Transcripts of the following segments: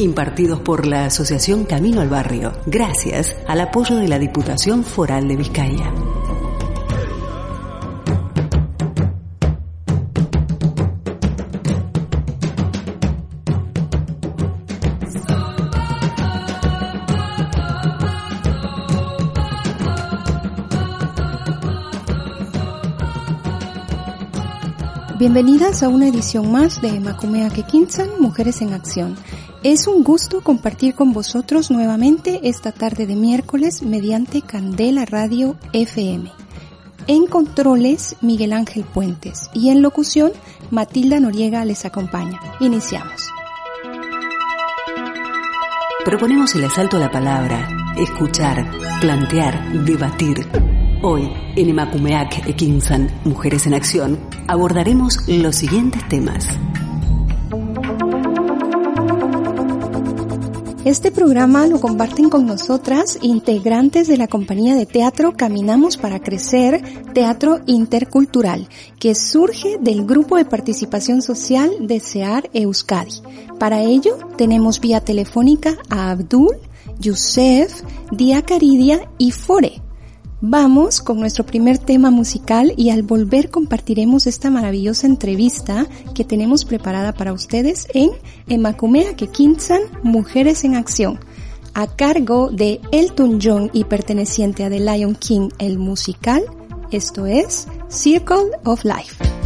Impartidos por la Asociación Camino al Barrio, gracias al apoyo de la Diputación Foral de Vizcaya. Bienvenidas a una edición más de Macumea Kekinsan, Mujeres en Acción. Es un gusto compartir con vosotros nuevamente esta tarde de miércoles mediante Candela Radio FM. En controles, Miguel Ángel Puentes y en locución, Matilda Noriega les acompaña. Iniciamos. Proponemos el asalto a la palabra, escuchar, plantear, debatir Hoy, en Emakumeak Ekinsan, Mujeres en Acción, abordaremos los siguientes temas. Este programa lo comparten con nosotras integrantes de la compañía de teatro Caminamos para Crecer, Teatro Intercultural, que surge del grupo de participación social de SEAR Euskadi. Para ello, tenemos vía telefónica a Abdul, Yusef, Dia Caridia y Fore, Vamos con nuestro primer tema musical y al volver compartiremos esta maravillosa entrevista que tenemos preparada para ustedes en Emacumea Kekinsan Mujeres en Acción, a cargo de Elton John y perteneciente a The Lion King el musical, esto es Circle of Life.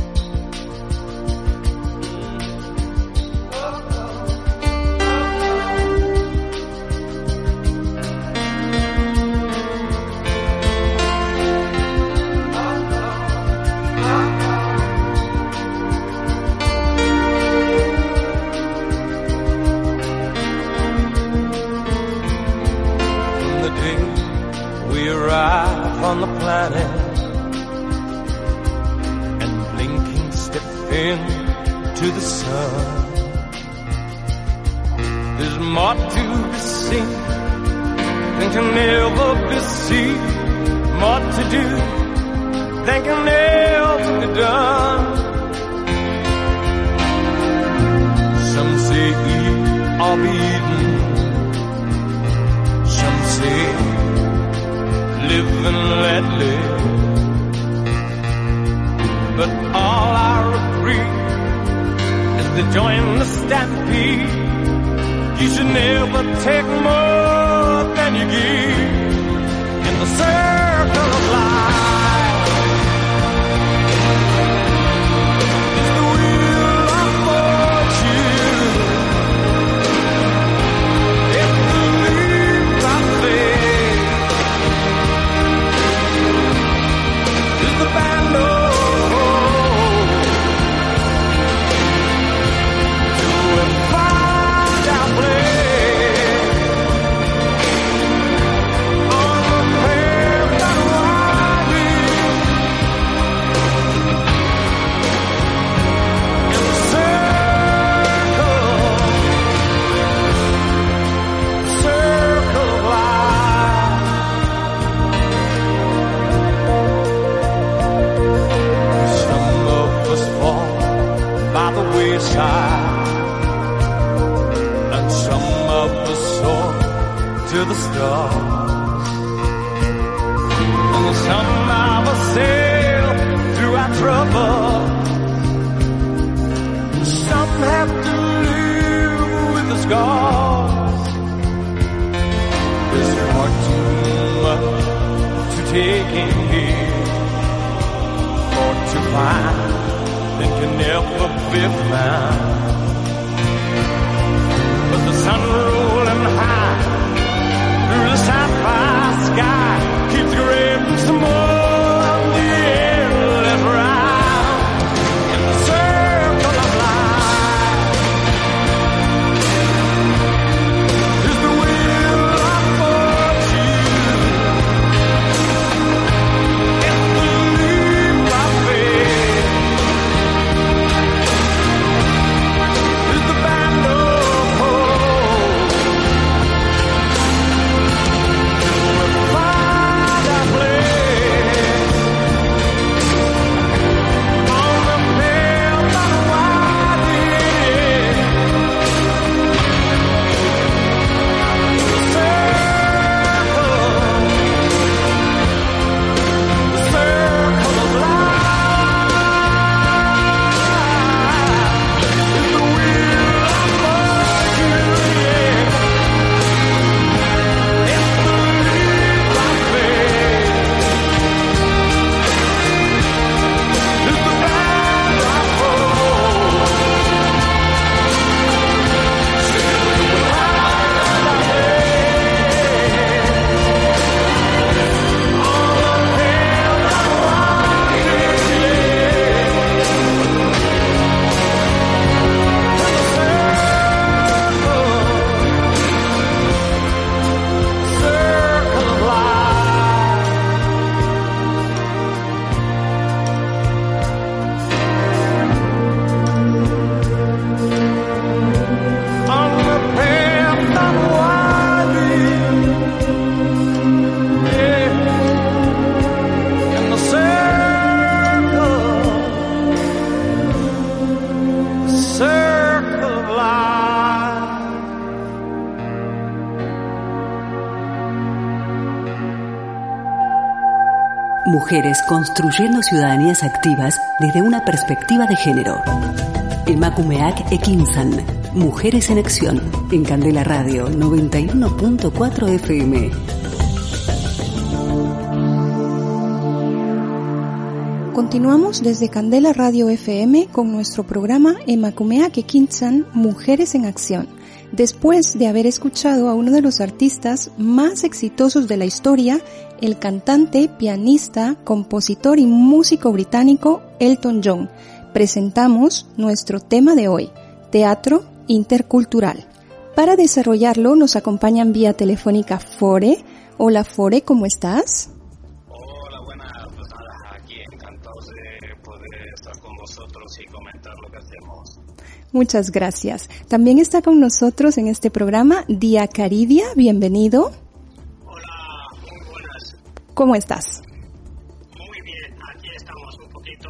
taking here, for to find that can never be found. But the sun Mujeres construyendo ciudadanías activas desde una perspectiva de género. Emakumeak Ekinsan. Mujeres en Acción. En Candela Radio 91.4 FM. Continuamos desde Candela Radio FM con nuestro programa Emakumeak Ekinsan. Mujeres en Acción después de haber escuchado a uno de los artistas más exitosos de la historia, el cantante, pianista, compositor y músico británico Elton John. Presentamos nuestro tema de hoy, teatro intercultural. Para desarrollarlo nos acompañan vía telefónica Fore. Hola Fore, ¿cómo estás? Hola, buenas. Pues nada, aquí encantados de poder estar con vosotros y comentar lo que hacemos. Muchas gracias. También está con nosotros en este programa Día Caridia. Bienvenido. Hola, muy buenas. ¿Cómo estás? Muy bien, aquí estamos un poquito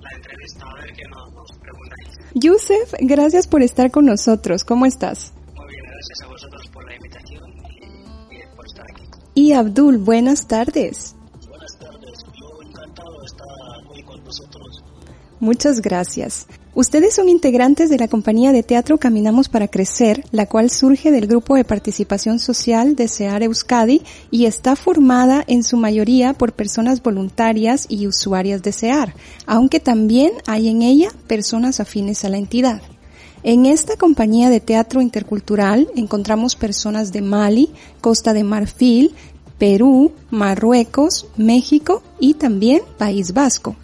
la entrevista, a ver qué nos, nos preguntáis. Yusef, gracias por estar con nosotros. ¿Cómo estás? Muy bien, gracias a vosotros por la invitación y, y por estar aquí. Y Abdul, buenas tardes. Buenas tardes, yo encantado de estar hoy con vosotros. Muchas gracias. Ustedes son integrantes de la compañía de teatro Caminamos para Crecer, la cual surge del grupo de participación social de SEAR Euskadi y está formada en su mayoría por personas voluntarias y usuarias de SEAR, aunque también hay en ella personas afines a la entidad. En esta compañía de teatro intercultural encontramos personas de Mali, Costa de Marfil, Perú, Marruecos, México y también País Vasco.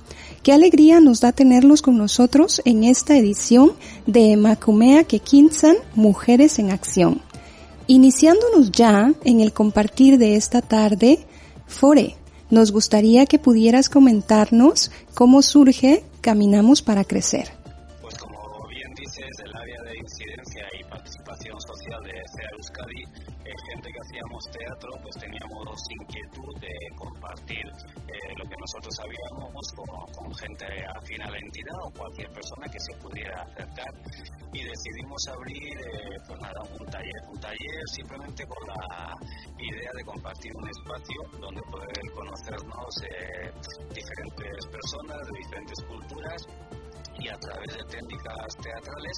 Qué alegría nos da tenerlos con nosotros en esta edición de Macumea Kekinsan Mujeres en Acción. Iniciándonos ya en el compartir de esta tarde, Fore, nos gustaría que pudieras comentarnos cómo surge Caminamos para Crecer. Inquietud de compartir eh, lo que nosotros sabíamos con, con gente afín a la entidad o cualquier persona que se pudiera acercar. Y decidimos abrir eh, pues nada, un taller, un taller simplemente con la idea de compartir un espacio donde poder conocernos eh, diferentes personas de diferentes culturas y a través de técnicas teatrales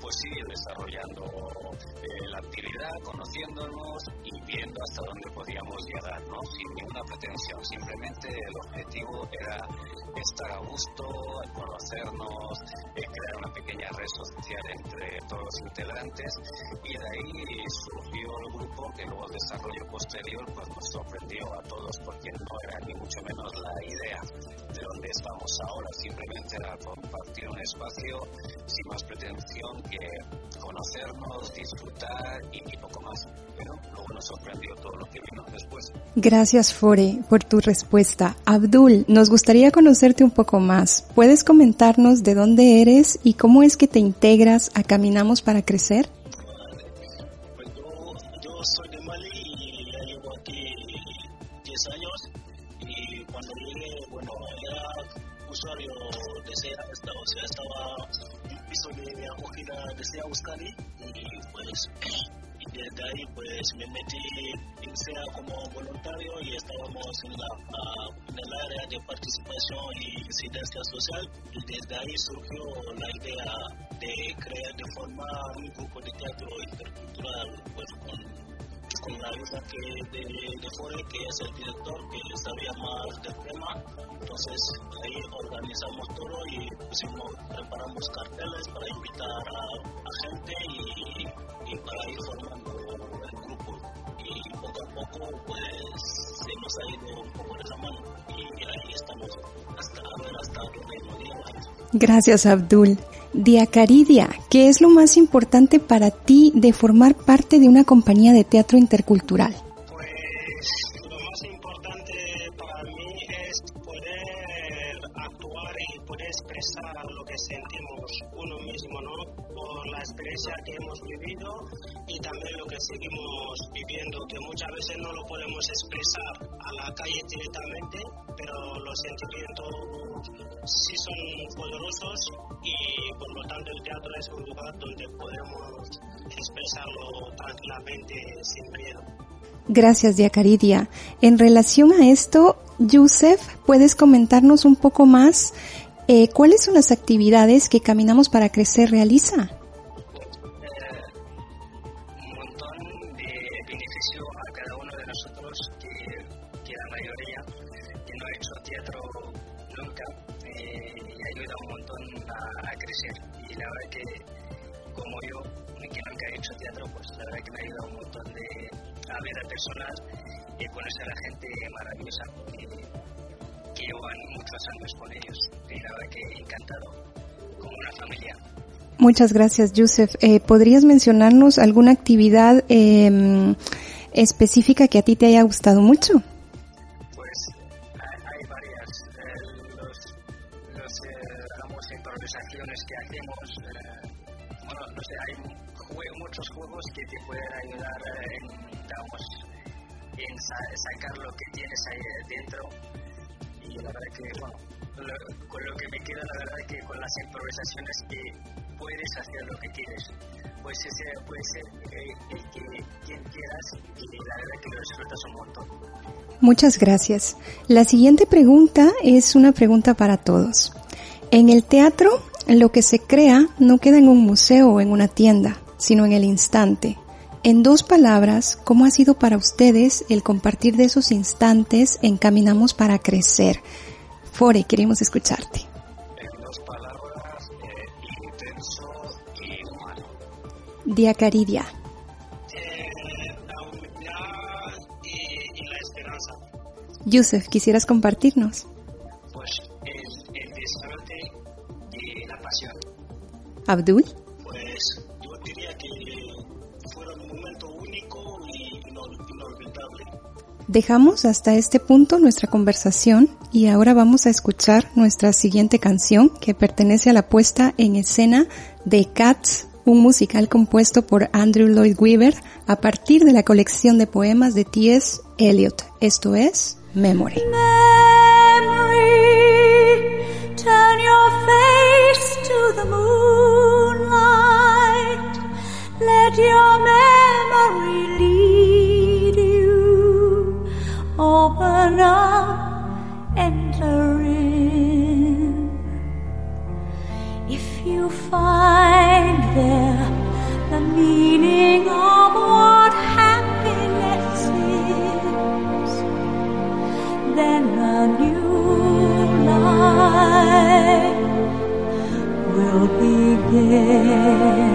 pues seguir desarrollando eh, la actividad, conociéndonos y viendo hasta dónde podíamos llegar, ¿no? sin ninguna pretensión, simplemente el objetivo era estar a gusto, conocernos, eh, crear una pequeña red social entre todos los integrantes y de ahí surgió el grupo que luego el desarrollo posterior pues nos sorprendió a todos porque no era ni mucho menos la idea de donde estamos ahora, simplemente era compartir un espacio sin más pretensión que conocernos, disfrutar y, y poco más. Pero luego nos sorprendió todo lo que vino después. Gracias, Fore, por tu respuesta. Abdul, nos gustaría conocerte un poco más. ¿Puedes comentarnos de dónde eres y cómo es que te integras a Caminamos para Crecer? SEA Euskadi y pues y desde ahí pues me metí en SEA como voluntario y estábamos en, la, en el área de participación y incidencia social y desde ahí surgió la idea de crear, de formar un grupo de teatro intercultural pues con con la ayuda que de, de Fore, que es el director, que sabía más del tema. Entonces ahí organizamos todo y pusimos, preparamos carteles para invitar a, gente y, y para ir formando el grupo. Y poco a poco pues se nos ha ido un poco de la mano y ahí estamos hasta hasta lleva. Gracias, Abdul. Diacaridia, ¿qué es lo más importante para ti de formar parte de una compañía de teatro intercultural? Pues lo más importante para mí es poder actuar y poder expresar lo que sentimos uno mismo, ¿no? Por la experiencia que hemos vivido y también lo que seguimos viviendo, que muchas veces no lo podemos expresar a la calle directamente, pero los sentimientos sí son poderosos y por lo tanto el teatro es un lugar donde podemos expresarlo tranquilamente sin miedo. Gracias, Diacaridia. En relación a esto, Yusef, ¿puedes comentarnos un poco más eh, cuáles son las actividades que Caminamos para Crecer realiza? Muchas gracias, Yusef. Eh, ¿Podrías mencionarnos alguna actividad eh, específica que a ti te haya gustado mucho? Pues hay varias. Eh, los, los eh, improvisaciones que hacemos, eh, bueno, no sé, hay muchos juegos que te pueden ayudar en, digamos, en sacar lo que tienes ahí dentro. Y la verdad que, bueno, con lo que me queda, la verdad que con las improvisaciones que puedes hacer lo que quieres. Pues ese puede ser eh, el que quien quieras y la verdad que lo disfrutas un montón. Muchas gracias. La siguiente pregunta es una pregunta para todos. En el teatro, lo que se crea no queda en un museo o en una tienda, sino en el instante. En dos palabras, ¿cómo ha sido para ustedes el compartir de esos instantes en Caminamos para Crecer? Fore, queremos escucharte. Diacaridia. Eh, la y, la esperanza. Yusef, ¿quisieras compartirnos? Pues el, el disfrute y la pasión. Abdul. Dejamos hasta este punto nuestra conversación y ahora vamos a escuchar nuestra siguiente canción que pertenece a la puesta en escena de Cats un musical compuesto por Andrew Lloyd Webber a partir de la colección de poemas de T.S. Eliot. Esto es Memory. Memory, turn your face to the moonlight. Let your Open up. If you find there the meaning of what happiness is, then a new life will begin.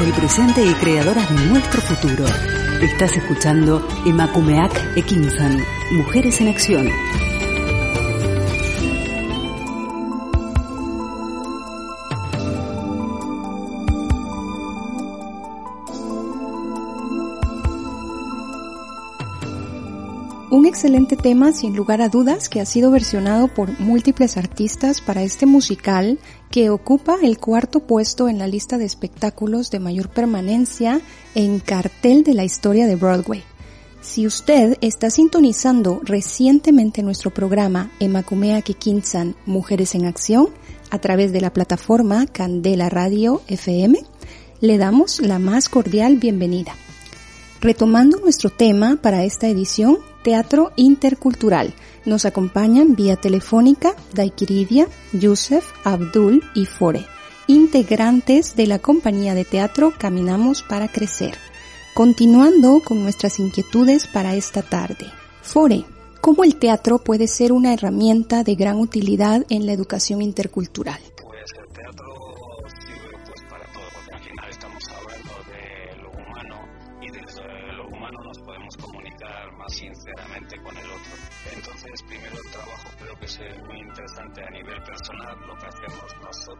Del presente y creadoras de nuestro futuro. Estás escuchando Emakumeak Ekinsan, Mujeres en Acción. Un excelente tema, sin lugar a dudas, que ha sido versionado por múltiples artistas para este musical que ocupa el cuarto puesto en la lista de espectáculos de mayor permanencia en cartel de la historia de Broadway. Si usted está sintonizando recientemente nuestro programa Emakumea Kikinsan Mujeres en Acción a través de la plataforma Candela Radio FM, le damos la más cordial bienvenida. Retomando nuestro tema para esta edición, Teatro Intercultural. Nos acompañan vía telefónica Daikiridia, Yusef, Abdul y Fore, integrantes de la compañía de teatro Caminamos para Crecer. Continuando con nuestras inquietudes para esta tarde. Fore, ¿cómo el teatro puede ser una herramienta de gran utilidad en la educación intercultural?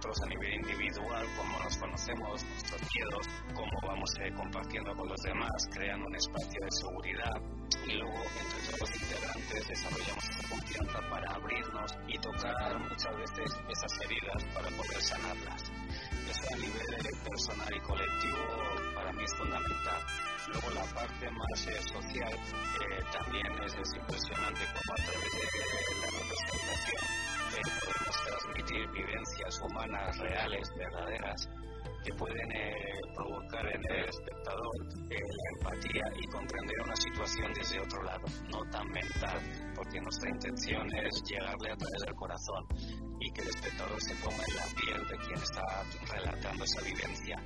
Nosotros a nivel individual, cómo nos conocemos, nuestros miedos, cómo vamos eh, compartiendo con los demás, creando un espacio de seguridad y luego entre todos los integrantes desarrollamos esa confianza para abrirnos y tocar muchas veces esas heridas para poder sanarlas. Eso a nivel personal y colectivo para mí es fundamental. Luego la parte más eh, social eh, también es, es, impresionante como a través de la representación vivencias humanas reales, verdaderas, que pueden eh, provocar en el espectador eh, la empatía y comprender una situación desde otro lado, no tan mental, porque nuestra intención es llegarle a través del corazón y que el espectador se ponga en la piel de quien está relatando esa vivencia.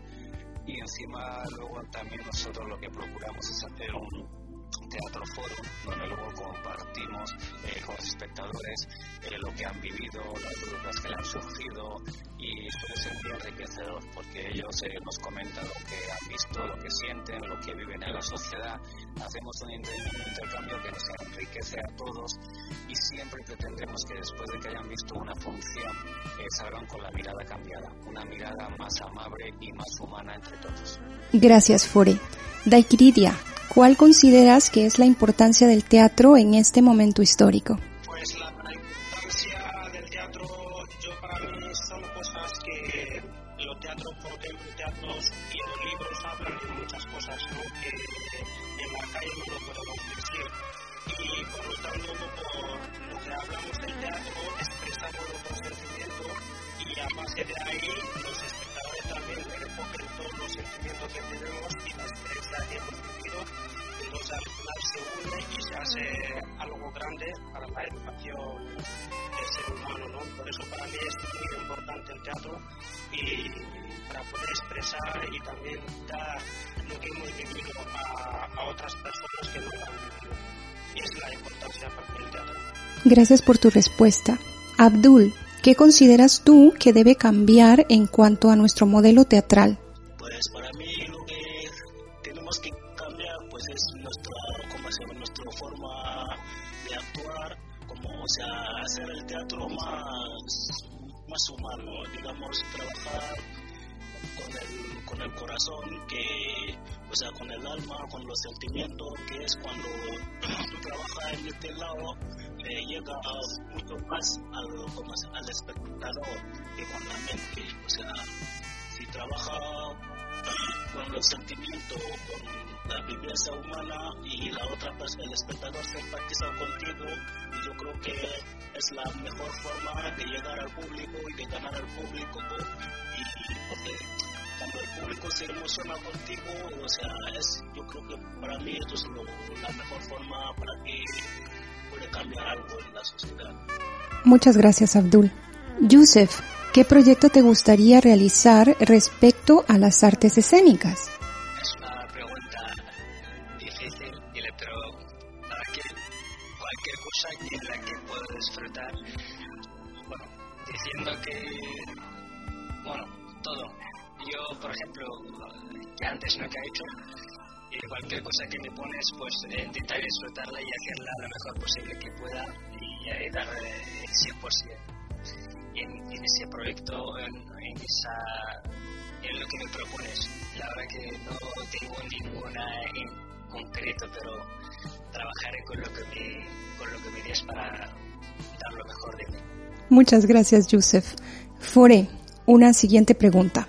Y encima luego también nosotros lo que procuramos es hacer un, teatro foro, donde luego compartimos eh, con los espectadores eh, lo que han vivido, las dudas que le han surgido y suele ser muy enriquecedor porque ellos eh, nos comentan lo que han visto, lo que sienten, lo que viven en la sociedad. Hacemos un, intercambio que nos enriquece a todos y siempre pretendemos que después de que hayan visto una función salgan con la mirada cambiada, una mirada más amable y más humana entre todos. Gracias, Fore. Daikiridia, ¿Cuál consideras que es la importancia del teatro en este momento histórico? Gracias por tu respuesta. Abdul, ¿qué consideras tú que debe cambiar en cuanto a nuestro modelo teatral? Corazón, que, o sea, con el alma, con los sentimientos, que es cuando tú trabajas en este lado, le llega mucho más al, como al espectador que con la mente, o sea, si trabaja con los sentimientos, con la vivencia humana y la otra persona, el espectador se empatiza contigo y yo creo que es la mejor forma de llegar al público y de ganar al público y porque cuando el público se emociona contigo, o sea, es, yo creo que para mí esto es la mejor forma para que pueda cambiar algo en la sociedad. Muchas gracias, Abdul. Yusef, ¿qué proyecto te gustaría realizar respecto a las artes escénicas? Ejemplo, que antes nunca he hecho, cualquier cosa que me pones, pues eh, intentar disfrutarla y hacerla lo mejor posible que pueda y, eh, dar el 100% en, en ese proyecto, en, en, esa, en lo que me propones. La verdad que no tengo ninguna en concreto, pero trabajaré con lo que me, con lo que me des para dar lo mejor de mí. Muchas gracias, Yusef. Fore, una siguiente pregunta.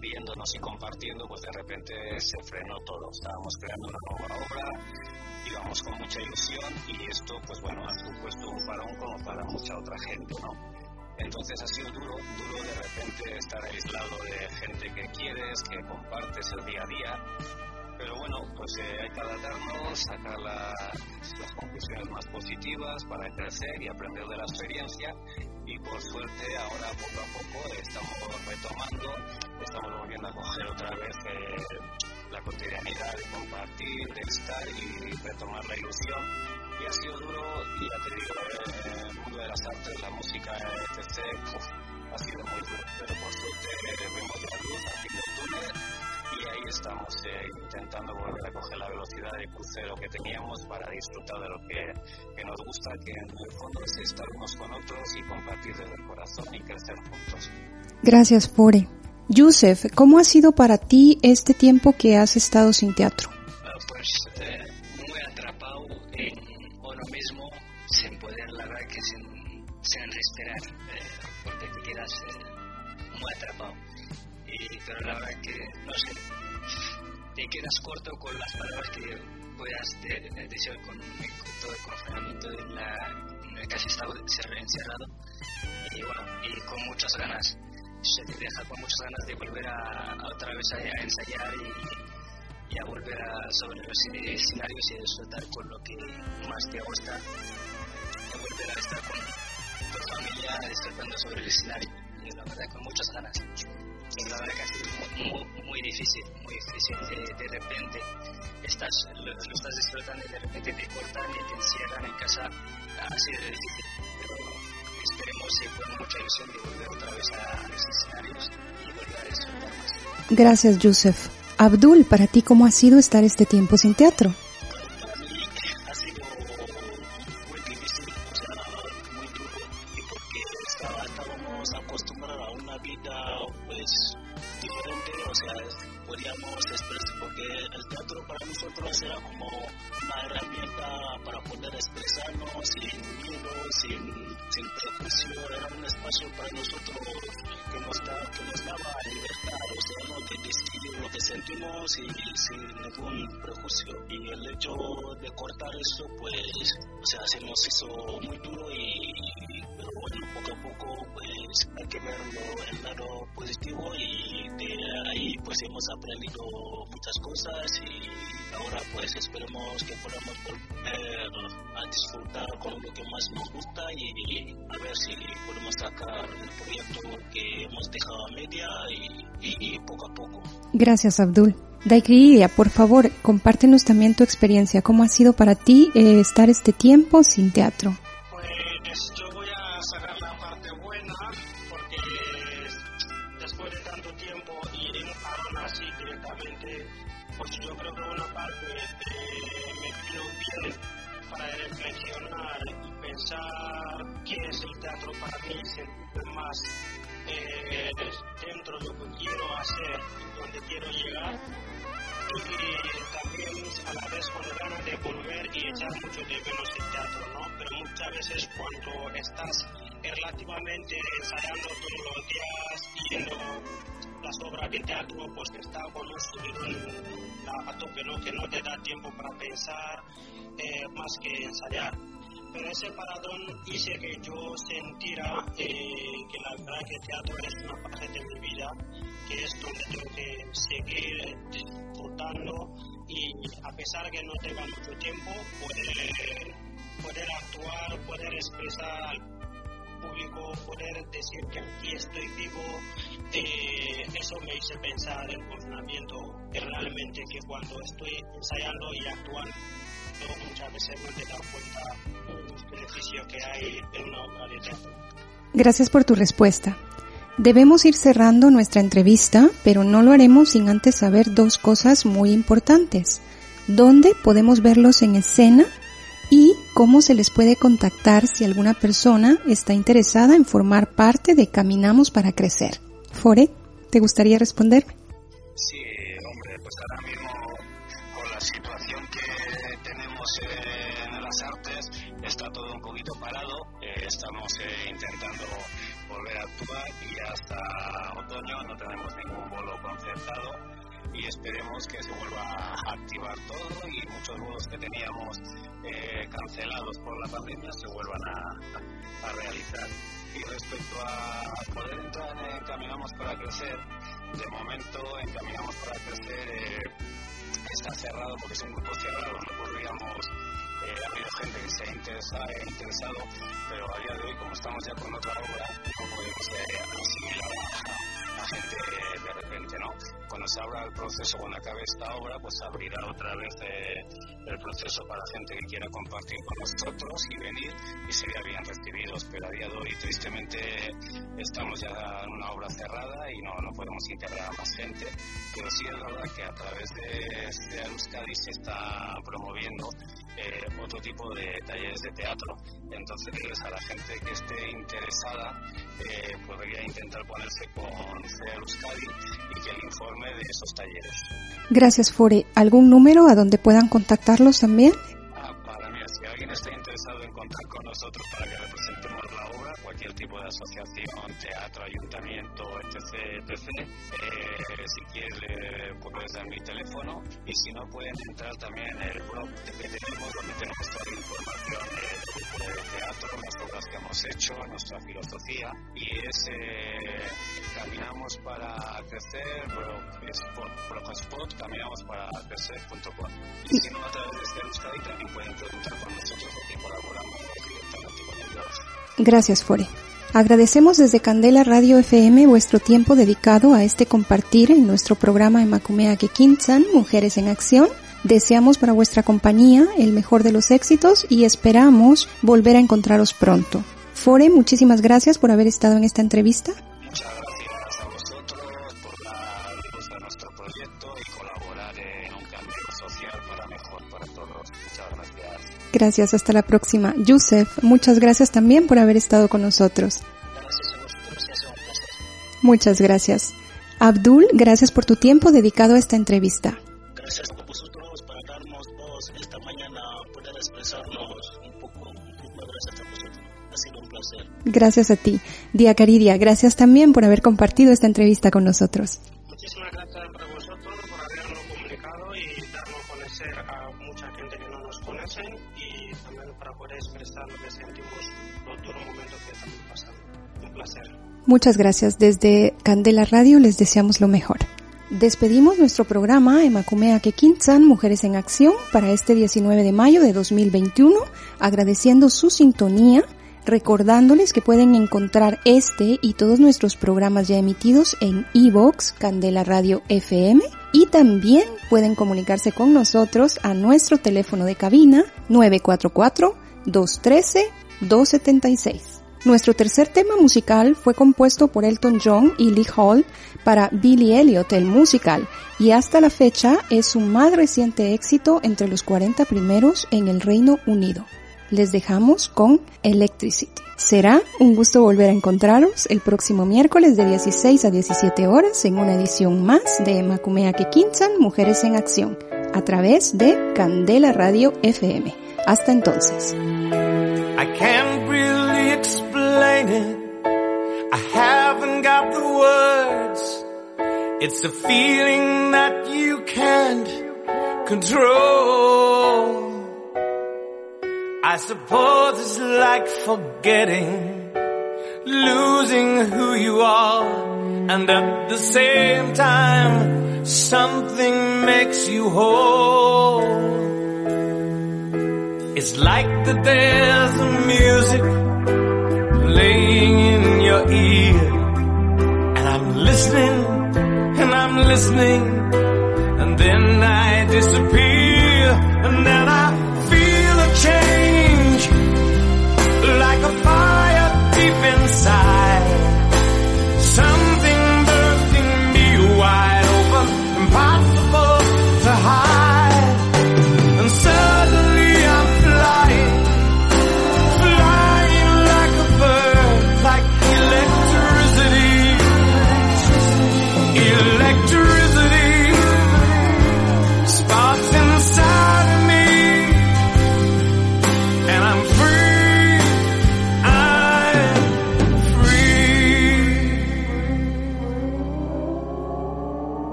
viéndonos y compartiendo, pues de repente se frenó todo. Estábamos creando una nueva obra, íbamos con mucha ilusión y esto, pues bueno, ha supuesto un parón como para mucha otra gente, ¿no? Entonces ha sido duro, duro de repente estar aislado de gente que quieres, que compartes el día a día pero bueno, pues eh, hay que adaptarnos, sacar las conclusiones más positivas para crecer y aprender de la experiencia y por suerte ahora poco a poco estamos retomando, estamos volviendo a coger otra vez eh, la cotidianidad de compartir, de estar y retomar la ilusión. Y ha sido duro, y ya te digo, eh, el mundo de las artes, la música, etc., ha sido muy duro, pero por suerte vemos la luz al fin del túnel y ahí estamos eh, intentando volver a coger la velocidad de crucero que teníamos para disfrutar de lo que, nos gusta, que en el fondo es estar unos con otros y compartir desde el corazón y crecer juntos. Gracias, Pore. Yusef, ¿cómo ha sido para ti este tiempo que has estado sin teatro? Ah, pues eh, muy atrapado en uno mismo, sin poder, la verdad que sin, sin respirar, eh, porque te quedas muy atrapado pero la verdad que, sé, te quedas corto con las palabras que puedas decir con, todo el confinamiento en, la, en el que has estado encerrado. Y bueno, y con muchas ganas, se te deja con muchas ganas de volver a, otra vez a, ensayar y, y, a volver a sobre los escenarios y a disfrutar con lo que más te gusta, a volver a estar con tu familia disfrutando sobre el escenario, y la verdad con muchas ganas la verdad que ha sido muy, muy difícil, muy difícil. De, de repente estás, lo, lo, estás disfrutando y de repente te cortan y te encierran en casa. Ha sido difícil, pero esperemos y con mucha ilusión de volver otra vez a los escenarios y volver a disfrutar más. Gracias, Joseph. Abdul, para ti, ¿cómo ha sido estar este tiempo sin teatro? Gracias, Abdul. Por favor, compártenos también tu experiencia. ¿Cómo ha sido para ti eh, estar este tiempo sin teatro? Pues yo voy a sacar la parte buena porque después de tanto tiempo y un así directamente, pues yo creo que una parte me vino bien para reflexionar y pensar qué es el teatro para mí, sentirme más eh, dentro de lo que quiero hacer y donde quiero llegar y también a la vez con ganas de volver y echar mucho de menos el teatro, ¿no? Pero muchas veces cuando estás relativamente ensayando todos los días viendo las obras de teatro, pues te está con un a tope, ¿no? Que no te da tiempo para pensar eh, más que ensayar pero ese paradón hice que yo sintiera eh, que la verdad que el teatro es una parte de mi vida, que es donde tengo que seguir disfrutando y a pesar que no tenga mucho tiempo, pues, poder actuar, poder expresar al público, poder decir que aquí estoy vivo, eh, eso me hizo pensar el confinamiento, que realmente que cuando estoy ensayando y actuando, muchas veces no te das cuenta beneficio que hay en una obra de teatro. Gracias por tu respuesta. Debemos ir cerrando nuestra entrevista, pero no lo haremos sin antes saber dos cosas muy importantes. ¿Dónde podemos verlos en escena? Y cómo se les puede contactar si alguna persona está interesada en formar parte de Caminamos para Crecer. Fore, ¿te gustaría responderme? Sí, esperemos que se vuelva a activar todo y muchos bolos que teníamos eh, cancelados por la pandemia se vuelvan a, realizar. Y respecto a poder entrar en Caminamos para Crecer, de momento en Caminamos para Crecer eh, está cerrado porque es un grupo cerrado, no podríamos eh, gente que se ha interesado, pero a día de hoy, como estamos ya con otra obra, no podemos eh, Cuando se abra el proceso, cuando acabe esta obra, pues abrirá otra vez eh, el proceso para gente que quiera compartir con nosotros y venir y sería bien recibidos, pero a día de hoy, tristemente, estamos ya en una obra cerrada y no, no podemos integrar a más gente, pero sí es verdad que a través de, de Euskadi se está promoviendo eh, otro tipo de talleres de teatro. Entonces, a la gente que esté interesada eh, podría intentar ponerse con CEA Euskadi y que le informe de esos talleres. Gracias, Fore. ¿Algún número a donde puedan contactarlos también? Ah, para mí, si alguien está interesado en contar con nosotros para que representemos la cualquier tipo de asociación, teatro, ayuntamiento, etc., etc., eh, si quiere, puedes dar mi teléfono y si no, pueden entrar también en el blog que tenemos, donde tenemos toda la información del grupo de teatro, las obras que hemos hecho, nuestra filosofía, y es eh, Caminamos para Crecer, blogspot, caminamos para crecer.com. Y si no, a través de este Euskadi también pueden preguntar con nosotros porque colaboramos directamente con ellos. Gracias, Fore. Agradecemos desde Candela Radio FM vuestro tiempo dedicado a este compartir en nuestro programa Emacumea Kekinsan, Mujeres en Acción. Deseamos para vuestra compañía el mejor de los éxitos y esperamos volver a encontraros pronto. Fore, muchísimas gracias por haber estado en esta entrevista. Gracias. Hasta la próxima. Yusef, muchas gracias también por haber estado con nosotros. Muchas gracias. Abdul, gracias por tu tiempo dedicado a esta entrevista. Gracias a vosotros para darnos voz esta mañana, poder expresarnos un poco. Gracias a vosotros. Ha sido un placer. Gracias a ti. Dia Caridia, gracias también por haber compartido esta entrevista con nosotros. Muchas gracias. Desde Candela Radio les deseamos lo mejor. Despedimos nuestro programa Emacumea Kekinsan, Mujeres en Acción, para este 19 de mayo de 2021, agradeciendo su sintonía, recordándoles que pueden encontrar este y todos nuestros programas ya emitidos en iVox, Candela Radio FM, y también pueden comunicarse con nosotros a nuestro teléfono de cabina 944-213-276. Nuestro tercer tema musical fue compuesto por Elton John y Lee Hall para Billy Elliot, el musical, y hasta la fecha es su más reciente éxito entre los 40 primeros en el Reino Unido. Les dejamos con Electricity. Será un gusto volver a encontraros el próximo miércoles de 16 a 17 horas en una edición más de Macumea Kekinsan, Mujeres en Acción, a través de Candela Radio FM. Hasta entonces. I haven't got the words. It's a feeling that you can't control. I suppose it's like forgetting, losing who you are, and at the same time, something makes you whole. It's like that there's a music playing in your ear. And I'm listening, and I'm listening,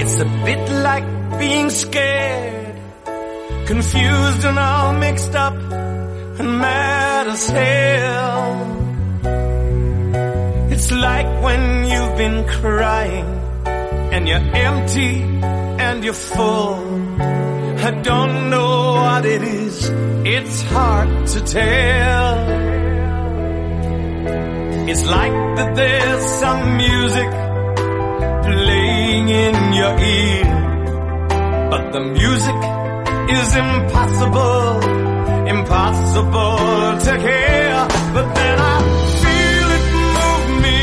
It's a bit like being scared. Confused and all mixed up and mad as hell. It's like when you've been crying and you're empty and you're full. I don't know what it is. It's hard to tell. It's like that there's some music playing in your ear. But the music is impossible, impossible to hear. But then I feel it move me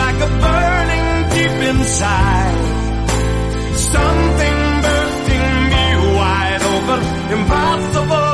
like a burning deep inside. Something bursting me wide open, impossible